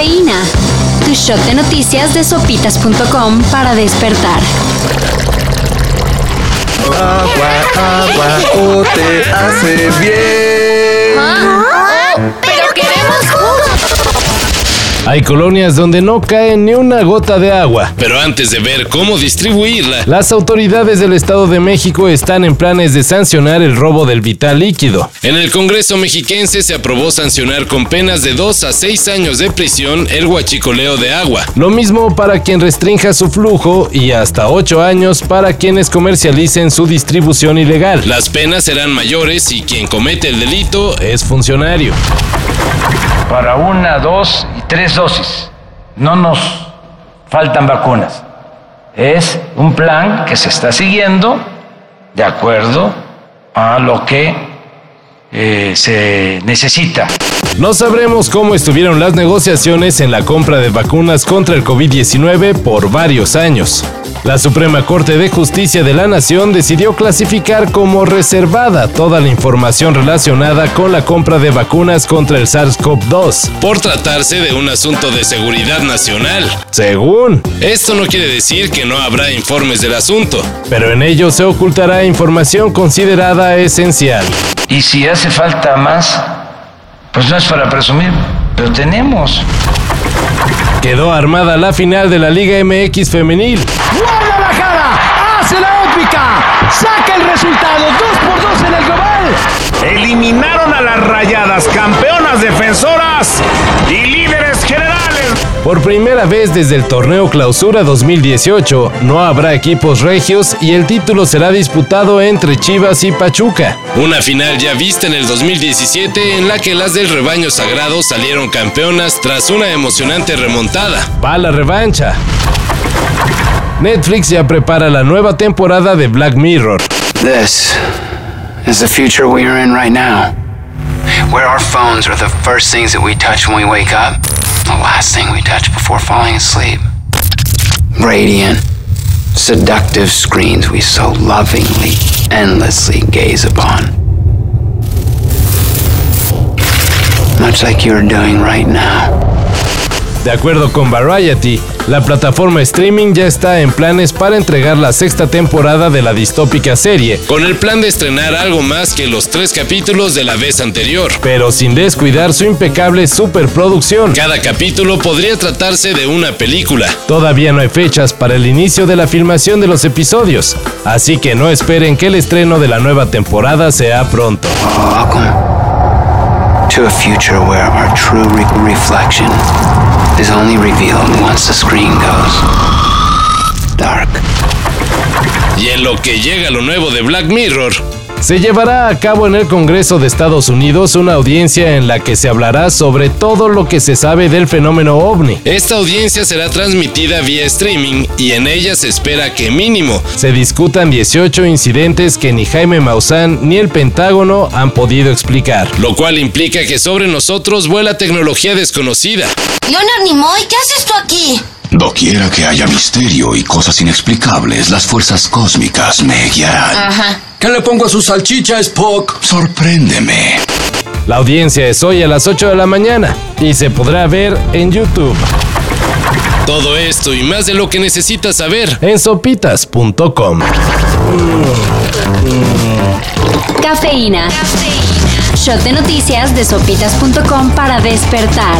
Cafeína. Tu shot de noticias de sopitas.com para despertar. Agua, agua, o te hace bien. ¿Ah? ¡Pero queremos jugo! Hay colonias donde no cae ni una gota de agua. Pero antes de ver cómo distribuirla, Las autoridades del Estado de México están en planes de sancionar el robo del vital líquido. en el Congreso mexiquense se aprobó sancionar con penas de 2 a 6 años de prisión el huachicoleo de agua. Lo mismo para quien restrinja su flujo y hasta 8 años para quienes comercialicen su distribución ilegal. Las penas serán mayores y quien comete el delito Es funcionario. Para una, dos y tres dosis. No nos faltan vacunas. Es un plan que se está siguiendo de acuerdo a lo que eh, se necesita. No sabremos cómo estuvieron las negociaciones en la compra de vacunas contra el COVID-19 por varios años. La Suprema Corte de Justicia de la Nación decidió clasificar como reservada toda la información relacionada con la compra de vacunas contra el SARS-CoV-2. por tratarse de un asunto de seguridad nacional. Según, Esto no quiere decir que no habrá informes del asunto. pero en ello se ocultará información considerada esencial. Y si hace falta más, no es para presumir, pero tenemos. Quedó armada la final de la Liga MX femenil. Guadalajara hace la épica, saca el resultado 2 por 2 en el global. Eliminaron a las rayadas, campeonas defensoras y. Por primera vez desde el torneo Clausura 2018, no habrá equipos regios y el título será disputado entre Chivas y Pachuca. Una final ya vista en el 2017 en la que las del rebaño sagrado salieron campeonas tras una emocionante remontada. Va la revancha. Netflix ya prepara la nueva temporada de Black Mirror. This is the future we are in right now, where our phones are the first things that we touch when we wake up, the last thing we touch before falling asleep. Radiant, seductive screens we so lovingly, endlessly gaze upon. Much like you're doing right now. De acuerdo con Variety, la plataforma streaming ya está en planes para entregar la sexta temporada de la distópica serie, Con el plan de estrenar algo más que los tres capítulos de la vez anterior. pero sin descuidar su impecable superproducción. Cada capítulo podría tratarse de una película. Todavía no hay fechas para el inicio de la filmación de los episodios, así que no esperen que el estreno de la nueva temporada sea pronto. Welcome to a future where our true re- reflection is only revealed once the screen goes dark. Y en lo que llega lo nuevo de Black Mirror, Se llevará a cabo en el Congreso de Estados Unidos una audiencia en la que se hablará sobre todo lo que se sabe del fenómeno ovni. esta audiencia será transmitida vía streaming y en ella se espera que mínimo Se discutan 18 incidentes que ni Jaime Maussan ni el Pentágono han podido explicar. lo cual implica que sobre nosotros vuela tecnología desconocida. Leonard Nimoy, ¿qué haces tú aquí? Doquiera que haya misterio y cosas inexplicables, las fuerzas cósmicas me guiarán. Ajá. ¿Qué le pongo a su salchicha, Spock? Sorpréndeme. La audiencia es hoy a las 8 de la mañana y se podrá ver en YouTube, Todo esto y más de lo que necesitas saber. en sopitas.com. Cafeína. Shot de noticias de sopitas.com para despertar.